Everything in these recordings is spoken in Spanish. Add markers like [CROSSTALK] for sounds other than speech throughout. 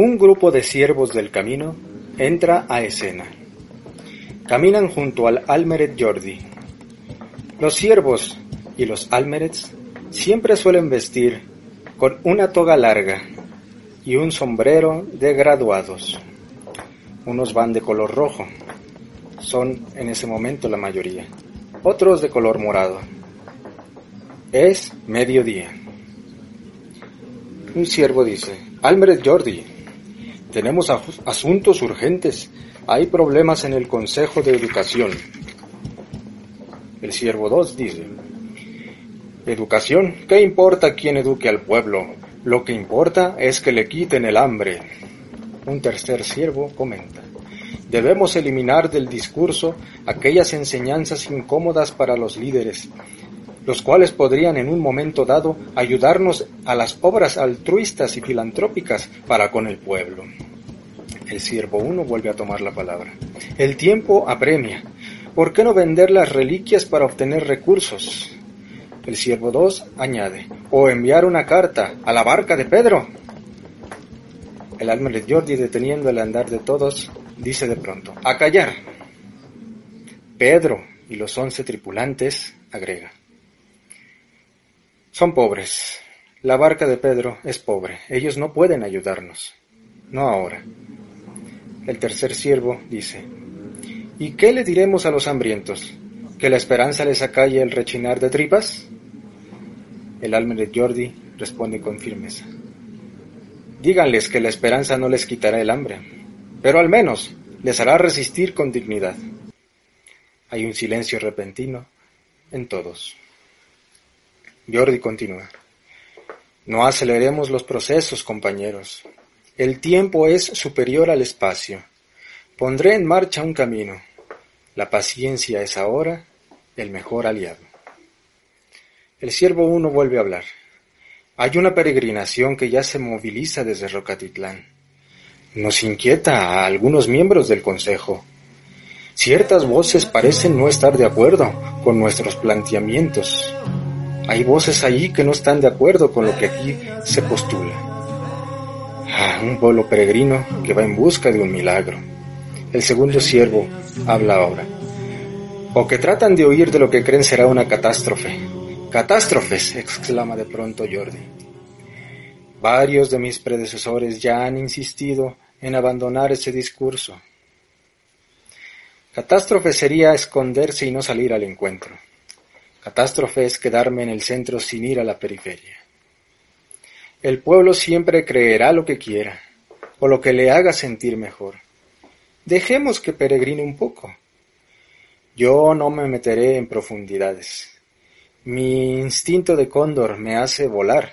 Un grupo de siervos del camino entra a escena. Caminan junto al Almeret Jordi. Los siervos y los Almerets siempre suelen vestir con una toga larga y un sombrero de graduados. Unos van de color rojo, son en ese momento la mayoría, otros de color morado. Es mediodía. Un siervo dice, Almeret Jordi, tenemos asuntos urgentes. Hay problemas en el Consejo de Educación. El siervo 2 dice, Educación, ¿qué importa quién eduque al pueblo? Lo que importa es que le quiten el hambre. Un tercer siervo comenta, debemos eliminar del discurso aquellas enseñanzas incómodas para los líderes, los cuales podrían en un momento dado ayudarnos a las obras altruistas y filantrópicas para con el pueblo. El siervo uno vuelve a tomar la palabra. El tiempo apremia. ¿Por qué no vender las reliquias para obtener recursos? El siervo 2 añade, o enviar una carta a la barca de Pedro. El alma de Jordi, deteniendo el andar de todos, dice de pronto, a callar. Pedro y los once tripulantes, agrega, son pobres. La barca de Pedro es pobre. Ellos no pueden ayudarnos. No ahora. El tercer siervo dice, ¿Y qué le diremos a los hambrientos? ¿Que la esperanza les acalle el rechinar de tripas? El alma de Jordi responde con firmeza. Díganles que la esperanza no les quitará el hambre, pero al menos les hará resistir con dignidad. Hay un silencio repentino en todos. Jordi continúa. No aceleremos los procesos, compañeros. El tiempo es superior al espacio. Pondré en marcha un camino. La paciencia es ahora el mejor aliado. El siervo uno vuelve a hablar. Hay una peregrinación que ya se moviliza desde Rocatitlán. Nos inquieta a algunos miembros del Consejo. Ciertas voces parecen no estar de acuerdo con nuestros planteamientos. Hay voces allí que no están de acuerdo con lo que aquí se postula. Ah, un pueblo peregrino que va en busca de un milagro. El segundo siervo habla ahora. O que tratan de oír de lo que creen será una catástrofe. Catástrofes, exclama de pronto Jordi. Varios de mis predecesores ya han insistido en abandonar ese discurso. Catástrofe sería esconderse y no salir al encuentro. Catástrofe es quedarme en el centro sin ir a la periferia. El pueblo siempre creerá lo que quiera, o lo que le haga sentir mejor. Dejemos que peregrine un poco. Yo no me meteré en profundidades. Mi instinto de cóndor me hace volar.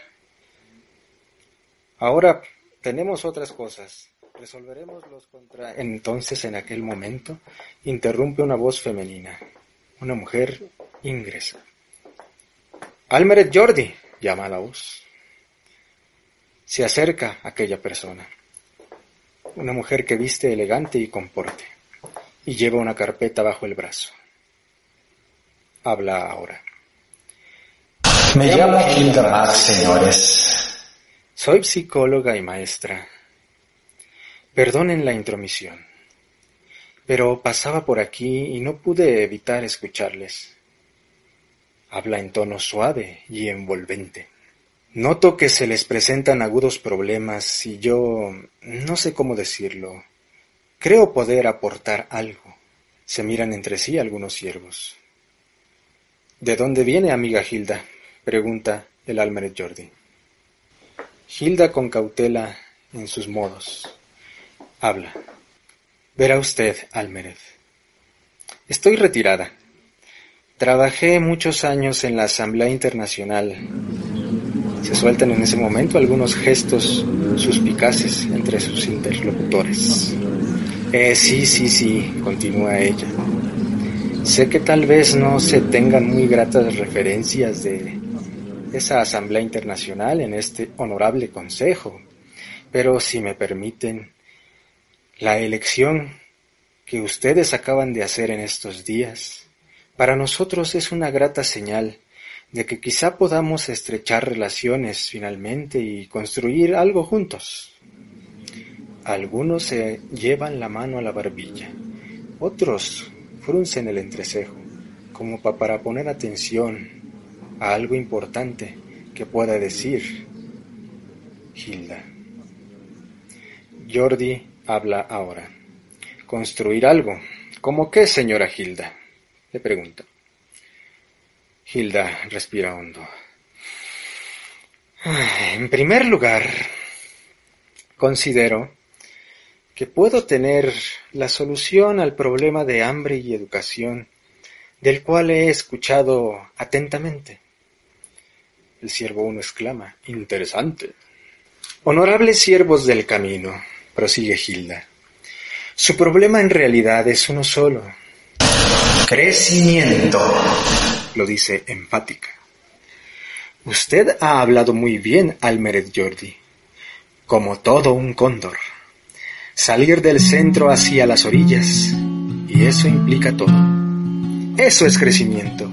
Ahora tenemos otras cosas. Resolveremos los contra. Entonces, en aquel momento, interrumpe una voz femenina. Una mujer ingresa. Almeret Jordi, llama la voz. Se acerca aquella persona. Una mujer que viste elegante y comporte y lleva una carpeta bajo el brazo. Habla ahora. Me llamo Hilda señores. Soy psicóloga y maestra. Perdonen la intromisión, pero pasaba por aquí y no pude evitar escucharles. Habla en tono suave y envolvente. Noto que se les presentan agudos problemas y yo no sé cómo decirlo. Creo poder aportar algo. Se miran entre sí algunos siervos. ¿De dónde viene, amiga Hilda? pregunta el Almeret Jordi. Hilda con cautela en sus modos. Habla. Verá usted, Almeret. Estoy retirada. Trabajé muchos años en la Asamblea Internacional. Se sueltan en ese momento algunos gestos suspicaces entre sus interlocutores. Eh, sí, sí, sí, continúa ella. Sé que tal vez no se tengan muy gratas referencias de esa Asamblea Internacional en este honorable Consejo, pero si me permiten, la elección que ustedes acaban de hacer en estos días, para nosotros es una grata señal de que quizá podamos estrechar relaciones finalmente y construir algo juntos. Algunos se llevan la mano a la barbilla, otros fruncen el entrecejo, como para poner atención a algo importante que pueda decir Hilda. Jordi habla ahora. Construir algo. ¿Cómo qué, señora Hilda? Le pregunto. Hilda respira hondo. En primer lugar, considero que puedo tener la solución al problema de hambre y educación, del cual he escuchado atentamente. El siervo uno exclama, interesante. Honorables siervos del camino, prosigue Hilda, su problema en realidad es uno solo. Crecimiento lo dice enfática. Usted ha hablado muy bien, Almeret Jordi, como todo un cóndor. Salir del centro hacia las orillas, y eso implica todo. Eso es crecimiento,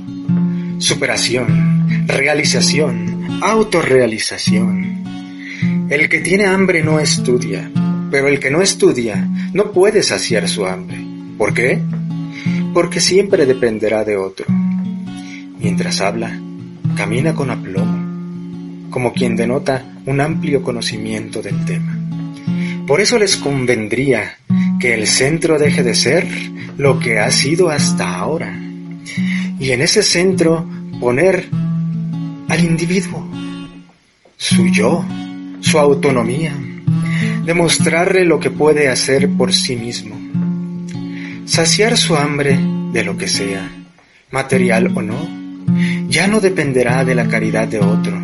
superación, realización, autorrealización. El que tiene hambre no estudia, pero el que no estudia no puede saciar su hambre. ¿Por qué? Porque siempre dependerá de otro. Mientras habla, camina con aplomo, como quien denota un amplio conocimiento del tema. Por eso les convendría que el centro deje de ser lo que ha sido hasta ahora, y en ese centro poner al individuo, su yo, su autonomía, demostrarle lo que puede hacer por sí mismo, saciar su hambre de lo que sea, material o no, ya no dependerá de la caridad de otro,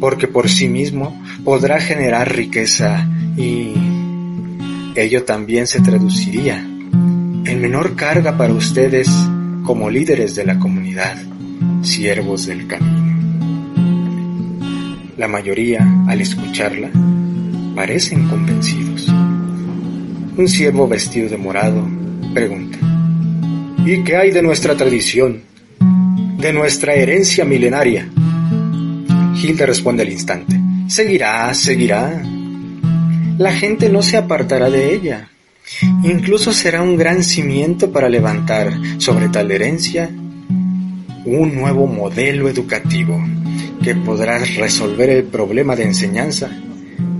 porque por sí mismo podrá generar riqueza y ello también se traduciría en menor carga para ustedes como líderes de la comunidad, siervos del camino. La mayoría, al escucharla, parecen convencidos. Un siervo vestido de morado pregunta, ¿y qué hay de nuestra tradición? de nuestra herencia milenaria. Hilda responde al instante, seguirá, seguirá. La gente no se apartará de ella. Incluso será un gran cimiento para levantar sobre tal herencia un nuevo modelo educativo que podrá resolver el problema de enseñanza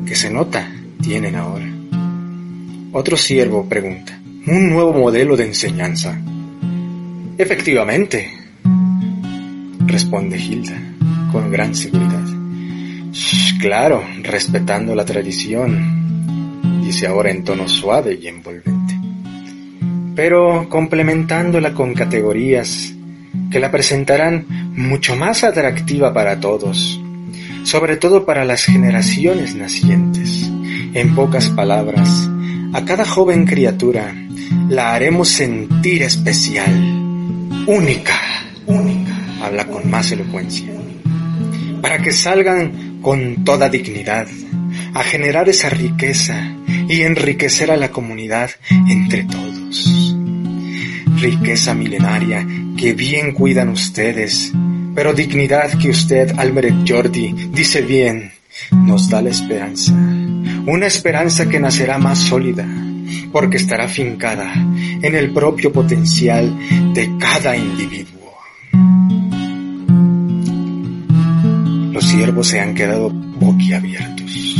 que se nota tienen ahora. Otro siervo pregunta, ¿un nuevo modelo de enseñanza? Efectivamente, responde Hilda, con gran seguridad. claro, respetando la tradición, dice ahora en tono suave y envolvente, pero complementándola con categorías que la presentarán mucho más atractiva para todos, sobre todo para las generaciones nacientes. En pocas palabras, a cada joven criatura la haremos sentir especial, única, única habla con más elocuencia, para que salgan con toda dignidad a generar esa riqueza y enriquecer a la comunidad entre todos. Riqueza milenaria que bien cuidan ustedes, pero dignidad que usted, Almeret Jordi, dice bien, nos da la esperanza. Una esperanza que nacerá más sólida, porque estará fincada en el propio potencial de cada individuo. siervos se han quedado boquiabiertos.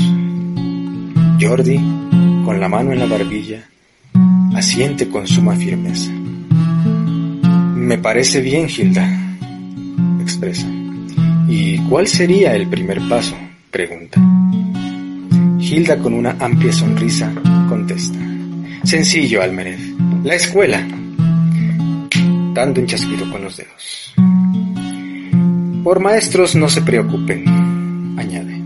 Jordi, con la mano en la barbilla, asiente con suma firmeza. Me parece bien, Hilda, ¿Y cuál sería el primer paso? pregunta. Hilda, con una amplia sonrisa, contesta. Sencillo, Almerez. La escuela. Dando un chasquido con los dedos. Por maestros no se preocupen, añade.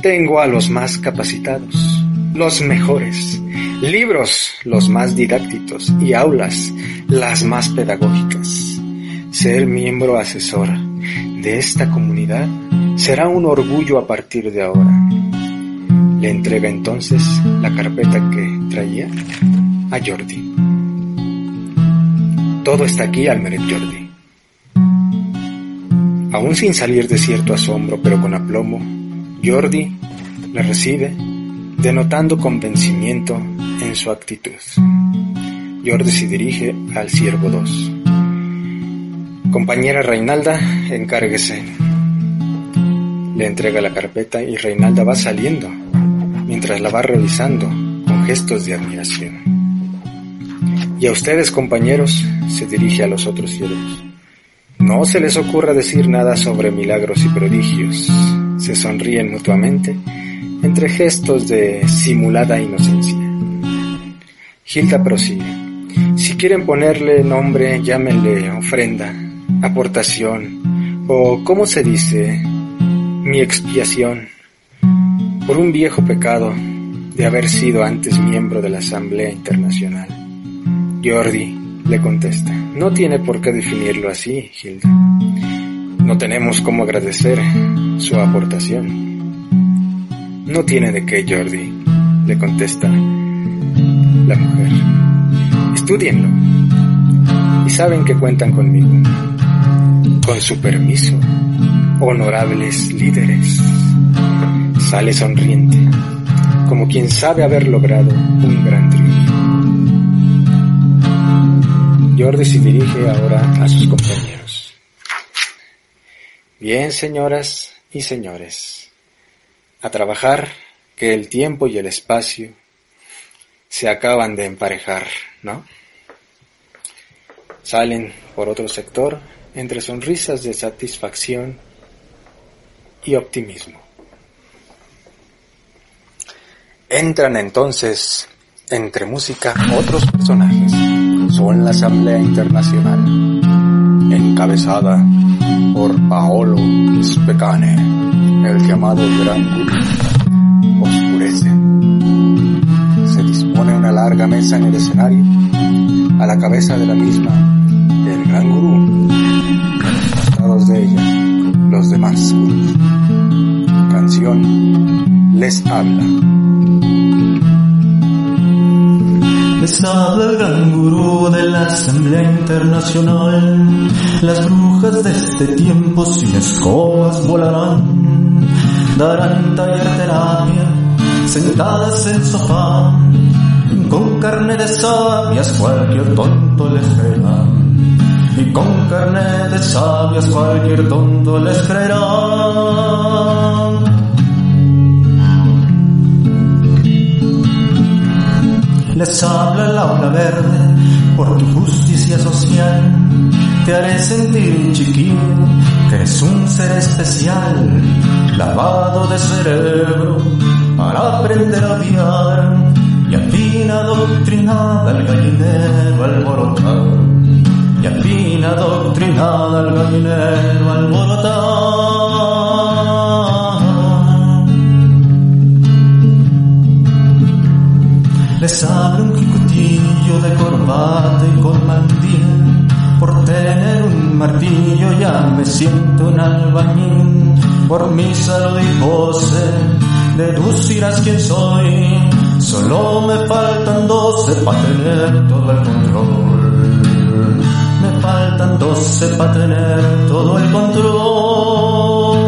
tengo a los más capacitados, los mejores, libros los más didácticos y aulas las más pedagógicas. Ser miembro asesor de esta comunidad será un orgullo a partir de ahora. Le entrega entonces la carpeta que traía a Jordi. Todo está aquí, Almeret Jordi. Aún sin salir de cierto asombro, pero con aplomo, Jordi le recibe, denotando convencimiento en su actitud. Jordi se dirige al siervo 2. Compañera Reinalda, encárguese. Le entrega la carpeta y Reinalda va saliendo, mientras la va revisando con gestos de admiración. Y a ustedes, compañeros, se dirige a los otros siervos. No se les ocurra decir nada sobre milagros y prodigios. Se sonríen mutuamente entre gestos de simulada inocencia. Gilda prosigue. Si quieren ponerle nombre, llámenle ofrenda, aportación, o, ¿cómo se dice? Mi expiación por un viejo pecado de haber sido antes miembro de la Asamblea Internacional. Jordi le contesta, no tiene por qué definirlo así, Gilda. No tenemos cómo agradecer su aportación. No tiene de qué, Jordi, le contesta la mujer. Estudienlo y saben que cuentan conmigo. Con su permiso, honorables líderes. Sale sonriente, como quien sabe haber logrado un gran triunfo. Jordi se dirige ahora a sus compañeros. Bien, señoras y señores, a trabajar que el tiempo y el espacio se acaban de emparejar, ¿no? Salen por otro sector entre sonrisas de satisfacción y optimismo. Entran entonces entre música otros personajes. Son la Asamblea Internacional, encabezada por Paolo Specane, el llamado Gran Guru. Oscurece. Se dispone una larga mesa en el escenario, a la cabeza de la misma, el Gran Gurú, los demás. Canción les habla. Les habla el gran gurú de la Asamblea Internacional. Las brujas de este tiempo sin escobas volarán. Darán taller terapia sentadas en sofá. Con carne de sabias cualquier tonto les creerá. Y con carne de sabias cualquier tonto les creerá. les habla el aula verde por tu justicia social. Te haré sentir chiquillo que es un ser especial, lavado de cerebro para aprender a odiar y afina doctrinada al gallinero alborotado. Y afina doctrinada al gallinero. Les habla un jicotillo de corbata y con. Por tener un martillo ya me siento un albañil. Por mi salud y pose deducirás quién soy. Solo me faltan doce para tener todo el control. Faltan doce para tener todo el control.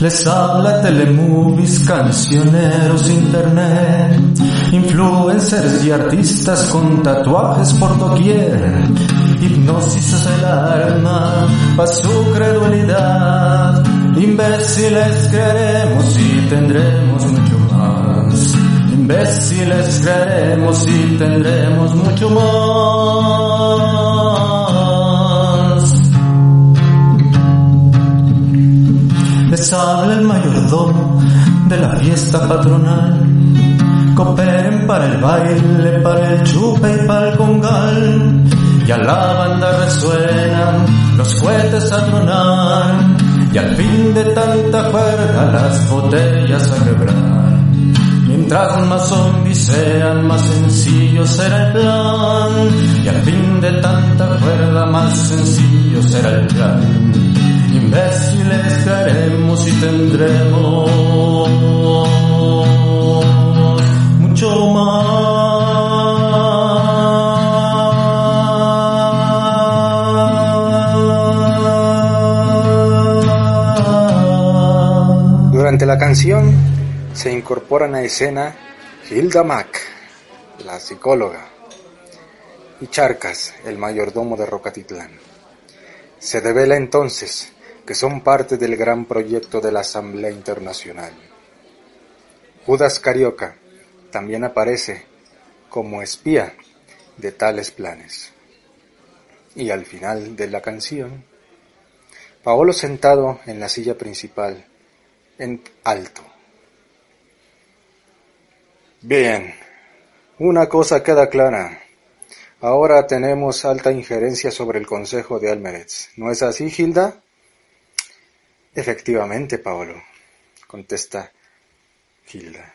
Les habla telemovies, cancioneros, internet, influencers y artistas con tatuajes por doquier. Hipnosis es el arma para su credulidad. Imbéciles creeremos y tendremos mucho más. Imbéciles creeremos y tendremos mucho más. les habla el mayordomo de la fiesta patronal. Cooperen para el baile, para el chupe y para el congal. Ya la banda resuena, los cohetes a tronar, y al fin de tanta cuerda las botellas a quebrar. Mientras más zombies sean, más sencillo será el plan, y al fin de tanta cuerda más sencillo será el plan. Imbéciles caeremos y tendremos Durante la canción se incorporan a escena Hilda Mack, la psicóloga, y Charcas, el mayordomo de Rocatitlán. Se revela entonces que son parte del gran proyecto de la Asamblea Internacional. Judas Carioca también aparece como espía de tales planes. Y al final de la canción, Paolo sentado en la silla principal, en alto. Bien, una cosa queda clara. Ahora tenemos alta injerencia sobre el Consejo de Almeretz. ¿No es así, Hilda? Efectivamente, Paolo, contesta Hilda.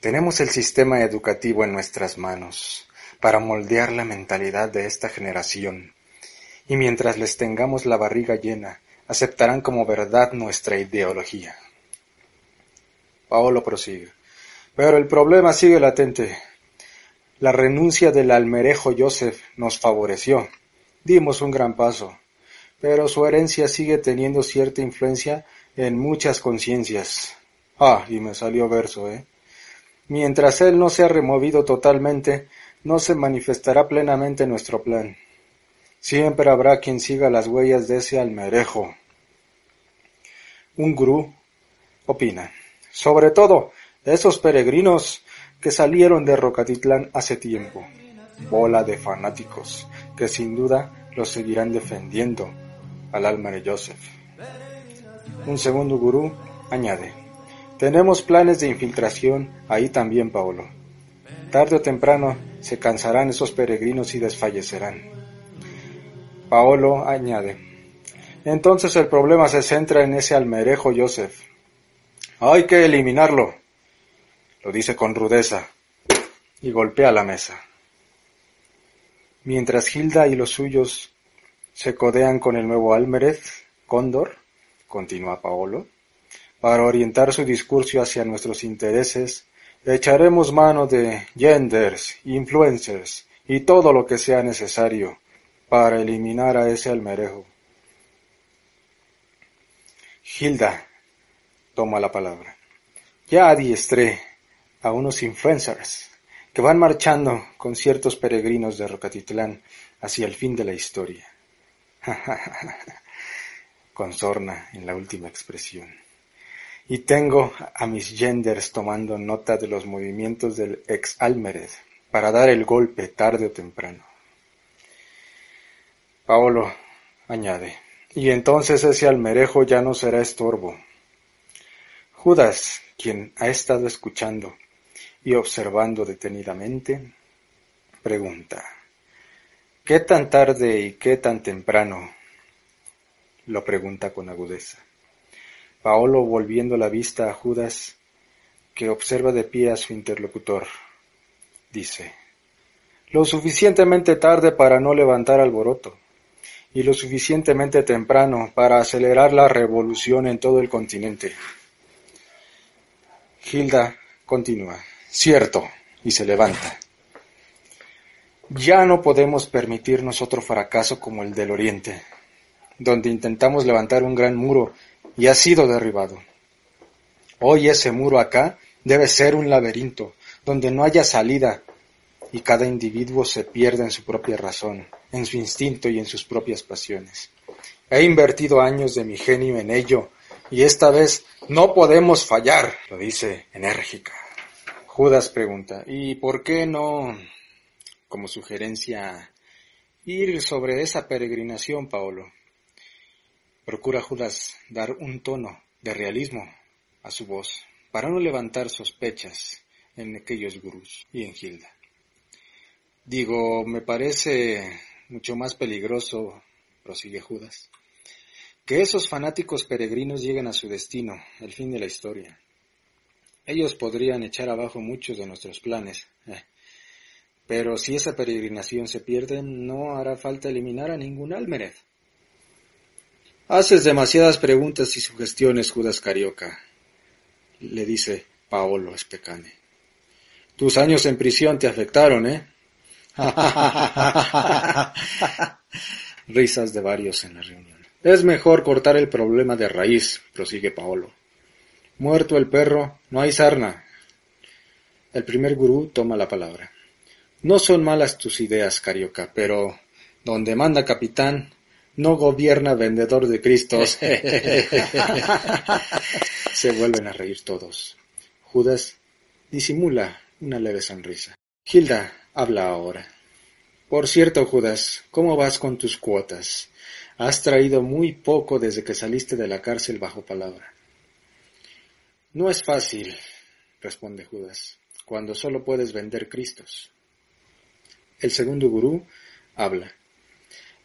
Tenemos el sistema educativo en nuestras manos para moldear la mentalidad de esta generación, y mientras les tengamos la barriga llena, aceptarán como verdad nuestra ideología. Paolo prosigue. Pero el problema sigue latente. La renuncia del almerejo Joseph nos favoreció. Dimos un gran paso pero su herencia sigue teniendo cierta influencia en muchas conciencias. Ah, y me salió verso, ¿eh? Mientras él no sea removido totalmente, no se manifestará plenamente nuestro plan. Siempre habrá quien siga las huellas de ese almerejo. Un gurú opina. Sobre todo, esos peregrinos que salieron de Rocatitlán hace tiempo. Bola de fanáticos, que sin duda los seguirán defendiendo al alma de Joseph. Un segundo gurú añade, tenemos planes de infiltración ahí también, Paolo. Tarde o temprano se cansarán esos peregrinos y desfallecerán. Paolo añade, entonces el problema se centra en ese almerejo Joseph. Hay que eliminarlo, lo dice con rudeza, y golpea la mesa. Mientras Hilda y los suyos se codean con el nuevo Almerez, Cóndor, continúa Paolo, para orientar su discurso hacia nuestros intereses, echaremos mano de genders, influencers y todo lo que sea necesario para eliminar a ese almerejo. Hilda toma la palabra. Ya adiestré a unos influencers que van marchando con ciertos peregrinos de Rocatitlán hacia el fin de la historia. [LAUGHS] con sorna en la última expresión. Y tengo a mis genders tomando nota de los movimientos del ex Almered para dar el golpe tarde o temprano. Paolo añade, y entonces ese almerejo ya no será estorbo. Judas, quien ha estado escuchando y observando detenidamente, pregunta, ¿Qué tan tarde y qué tan temprano? lo pregunta con agudeza. Paolo volviendo la vista a Judas, que observa de pie a su interlocutor, dice, lo suficientemente tarde para no levantar alboroto, y lo suficientemente temprano para acelerar la revolución en todo el continente. Hilda continúa, cierto, y se levanta. Ya no podemos permitirnos otro fracaso como el del Oriente, donde intentamos levantar un gran muro y ha sido derribado. Hoy ese muro acá debe ser un laberinto, donde no haya salida y cada individuo se pierda en su propia razón, en su instinto y en sus propias pasiones. He invertido años de mi genio en ello y esta vez no podemos fallar, lo dice enérgica. Judas pregunta, ¿y por qué no como sugerencia ir sobre esa peregrinación, Paolo. Procura Judas dar un tono de realismo a su voz, para no levantar sospechas en aquellos gurús y en Hilda. Digo, me parece mucho más peligroso, prosigue Judas, que esos fanáticos peregrinos lleguen a su destino, el fin de la historia. Ellos podrían echar abajo muchos de nuestros planes. Eh. Pero si esa peregrinación se pierde, no hará falta eliminar a ningún Almered. Haces demasiadas preguntas y sugestiones, Judas Carioca, le dice Paolo Especane. Tus años en prisión te afectaron, ¿eh? [LAUGHS] Risas de varios en la reunión. Es mejor cortar el problema de raíz, prosigue Paolo. Muerto el perro, no hay sarna. El primer gurú toma la palabra. No son malas tus ideas, Carioca, pero donde manda capitán, no gobierna vendedor de Cristos. [LAUGHS] Se vuelven a reír todos. Judas disimula una leve sonrisa. Hilda habla ahora. Por cierto, Judas, ¿cómo vas con tus cuotas? Has traído muy poco desde que saliste de la cárcel bajo palabra. No es fácil, responde Judas, cuando solo puedes vender Cristos. El segundo gurú habla.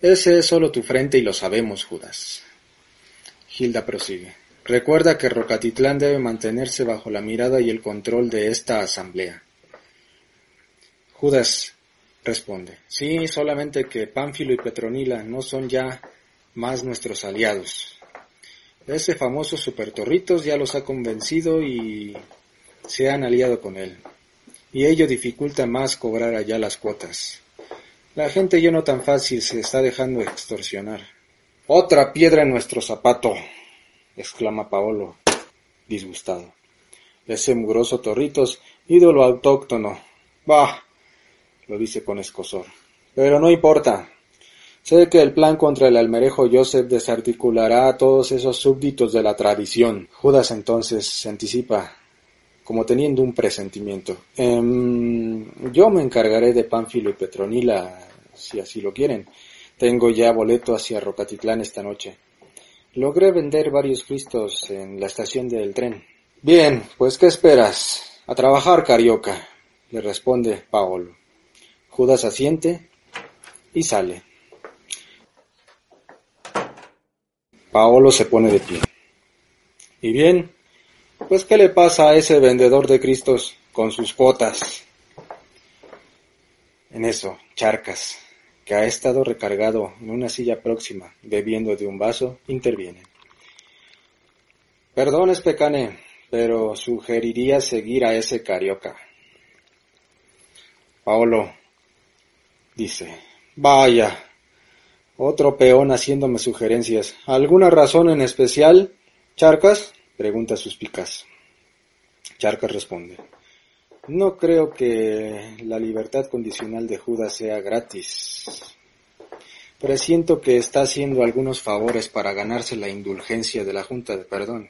Ese es solo tu frente y lo sabemos, Judas. Hilda prosigue. Recuerda que Rocatitlán debe mantenerse bajo la mirada y el control de esta asamblea. Judas responde. Sí, solamente que Pánfilo y Petronila no son ya más nuestros aliados. Ese famoso Supertorritos ya los ha convencido y se han aliado con él. Y ello dificulta más cobrar allá las cuotas. La gente ya no tan fácil se está dejando extorsionar. Otra piedra en nuestro zapato, exclama Paolo, disgustado. Ese mugroso Torritos, ídolo autóctono. Bah, lo dice con escosor. Pero no importa, Sé que el plan contra el almerejo Joseph desarticulará a todos esos súbditos de la tradición. Judas entonces se anticipa, como teniendo un presentimiento. Em, yo me encargaré de Pánfilo y Petronila, si así lo quieren. Tengo ya boleto hacia Rocatitlán esta noche. Logré vender varios cristos en la estación del tren. Bien, pues ¿qué esperas? A trabajar, carioca, le responde Paolo. Judas asiente y sale. Paolo se pone de pie. Y bien, pues ¿qué le pasa a ese vendedor de Cristos con sus cuotas? En eso, Charcas, que ha estado recargado en una silla próxima, bebiendo de un vaso, interviene. Perdón, Especane, pero sugeriría seguir a ese carioca. Paolo dice, vaya, otro peón haciéndome sugerencias. ¿Alguna razón en especial, Charcas? pregunta suspicaz. Charcas responde. No creo que la libertad condicional de Judas sea gratis. Presiento que está haciendo algunos favores para ganarse la indulgencia de la Junta de Perdón.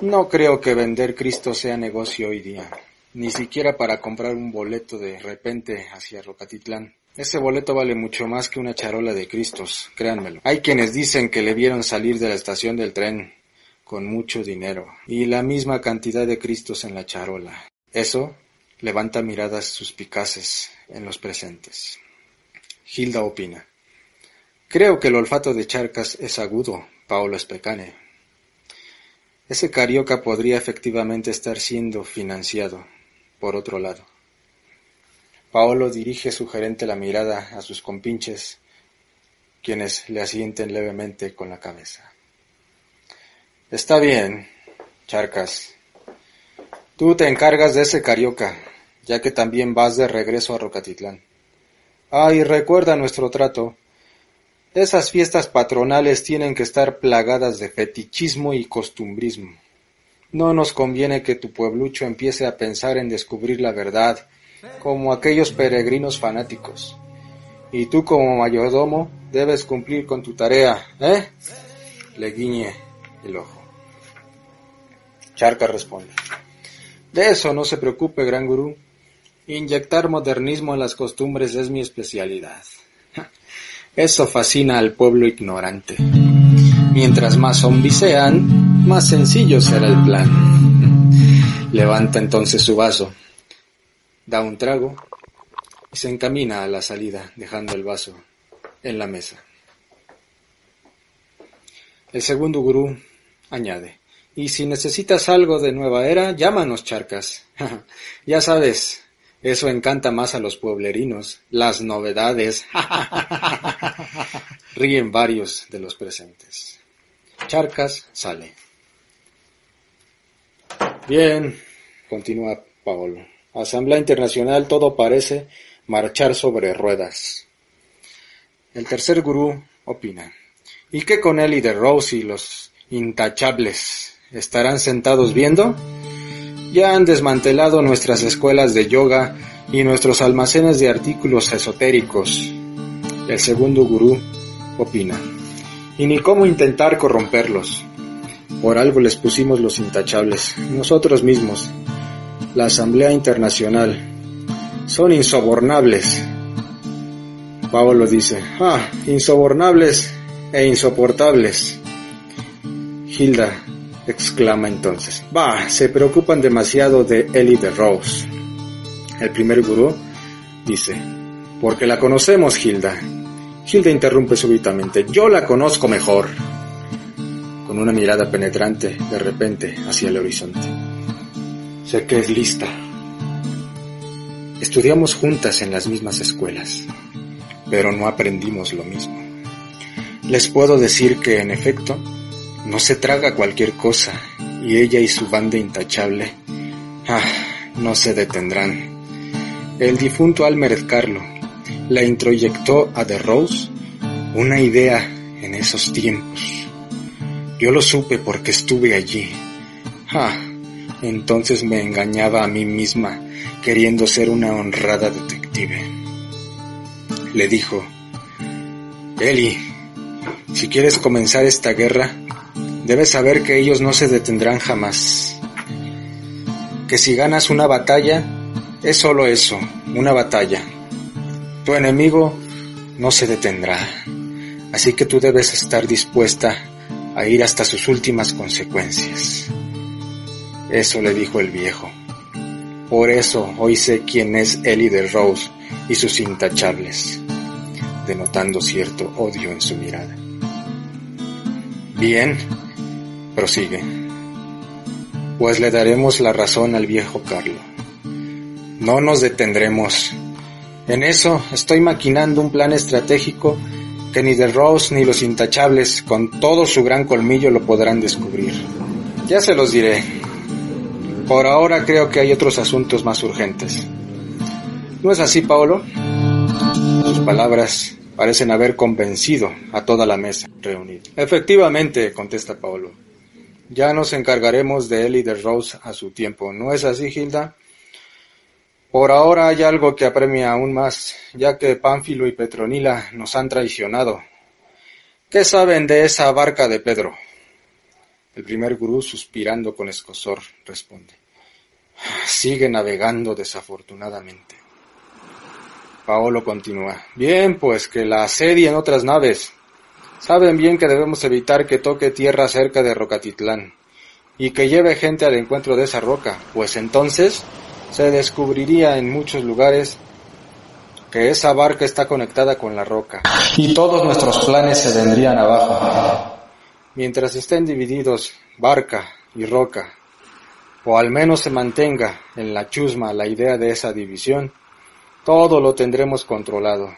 No creo que vender Cristo sea negocio hoy día, ni siquiera para comprar un boleto de repente hacia Rocatitlán. Ese boleto vale mucho más que una charola de Cristos, créanmelo. Hay quienes dicen que le vieron salir de la estación del tren con mucho dinero y la misma cantidad de Cristos en la charola. Eso levanta miradas suspicaces en los presentes. Hilda opina. Creo que el olfato de Charcas es agudo, Paolo Specane. Ese carioca podría efectivamente estar siendo financiado, por otro lado. Paolo dirige sugerente la mirada a sus compinches, quienes le asienten levemente con la cabeza. Está bien, Charcas. Tú te encargas de ese carioca, ya que también vas de regreso a Rocatitlán. Ah, y recuerda nuestro trato. Esas fiestas patronales tienen que estar plagadas de fetichismo y costumbrismo. No nos conviene que tu pueblucho empiece a pensar en descubrir la verdad como aquellos peregrinos fanáticos. Y tú como mayordomo debes cumplir con tu tarea, ¿eh? Le guiñe el ojo. Charca responde. De eso no se preocupe, gran gurú. Inyectar modernismo en las costumbres es mi especialidad. [LAUGHS] Eso fascina al pueblo ignorante. Mientras más zombies sean, más sencillo será el plan. Levanta entonces su vaso, da un trago y se encamina a la salida, dejando el vaso en la mesa. El segundo gurú añade, y si necesitas algo de nueva era, llámanos charcas. [LAUGHS] ya sabes, eso encanta más a los pueblerinos, las novedades. [LAUGHS] Ríen varios de los presentes. Charcas sale. Bien, continúa Paolo. Asamblea Internacional, todo parece marchar sobre ruedas. El tercer gurú opina. ¿Y qué con él y de Rose y los intachables? ¿Estarán sentados viendo? Ya han desmantelado nuestras escuelas de yoga y nuestros almacenes de artículos esotéricos. El segundo gurú opina. Y ni cómo intentar corromperlos. Por algo les pusimos los intachables, nosotros mismos, la Asamblea Internacional. Son insobornables. Pablo dice, ah, insobornables e insoportables. Hilda exclama entonces, bah, se preocupan demasiado de Ellie de Rose. El primer gurú dice, porque la conocemos, Hilda. Hilda interrumpe súbitamente, yo la conozco mejor con una mirada penetrante de repente hacia el horizonte. Sé que es lista. Estudiamos juntas en las mismas escuelas, pero no aprendimos lo mismo. Les puedo decir que, en efecto, no se traga cualquier cosa y ella y su banda intachable, ah, no se detendrán. El difunto Almer Carlo la introyectó a The Rose una idea en esos tiempos yo lo supe porque estuve allí. Ah, entonces me engañaba a mí misma queriendo ser una honrada detective. Le dijo, Eli, si quieres comenzar esta guerra, debes saber que ellos no se detendrán jamás. Que si ganas una batalla, es solo eso, una batalla. Tu enemigo no se detendrá. Así que tú debes estar dispuesta a ir hasta sus últimas consecuencias. Eso le dijo el viejo. Por eso hoy sé quién es Ellie de Rose y sus intachables, denotando cierto odio en su mirada. Bien, prosigue, pues le daremos la razón al viejo Carlo. No nos detendremos. En eso estoy maquinando un plan estratégico que ni The Rose ni los intachables, con todo su gran colmillo, lo podrán descubrir. Ya se los diré. Por ahora creo que hay otros asuntos más urgentes. ¿No es así, Paolo? Sus palabras parecen haber convencido a toda la mesa reunida. Efectivamente, contesta Paolo. Ya nos encargaremos de él y de Rose a su tiempo. ¿No es así, Hilda? Por ahora hay algo que apremia aún más, ya que Pánfilo y Petronila nos han traicionado. ¿Qué saben de esa barca de Pedro? El primer gurú, suspirando con escosor, responde. Sigue navegando desafortunadamente. Paolo continúa. Bien, pues que la asedien otras naves. Saben bien que debemos evitar que toque tierra cerca de Rocatitlán y que lleve gente al encuentro de esa roca, pues entonces se descubriría en muchos lugares que esa barca está conectada con la roca. Y todos nuestros planes se vendrían abajo. Mientras estén divididos barca y roca, o al menos se mantenga en la chusma la idea de esa división, todo lo tendremos controlado.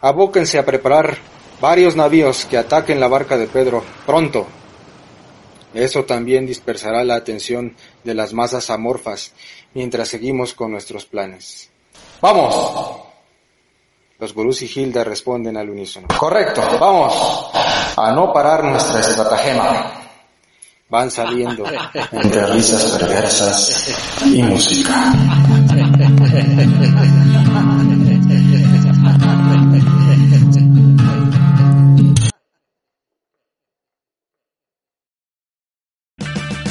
Abóquense a preparar varios navíos que ataquen la barca de Pedro pronto. Eso también dispersará la atención de las masas amorfas mientras seguimos con nuestros planes. ¡Vamos! Los gurús y Hilda responden al unísono. Correcto, vamos a no parar nuestra estratagema. Van saliendo entre risas perversas y música.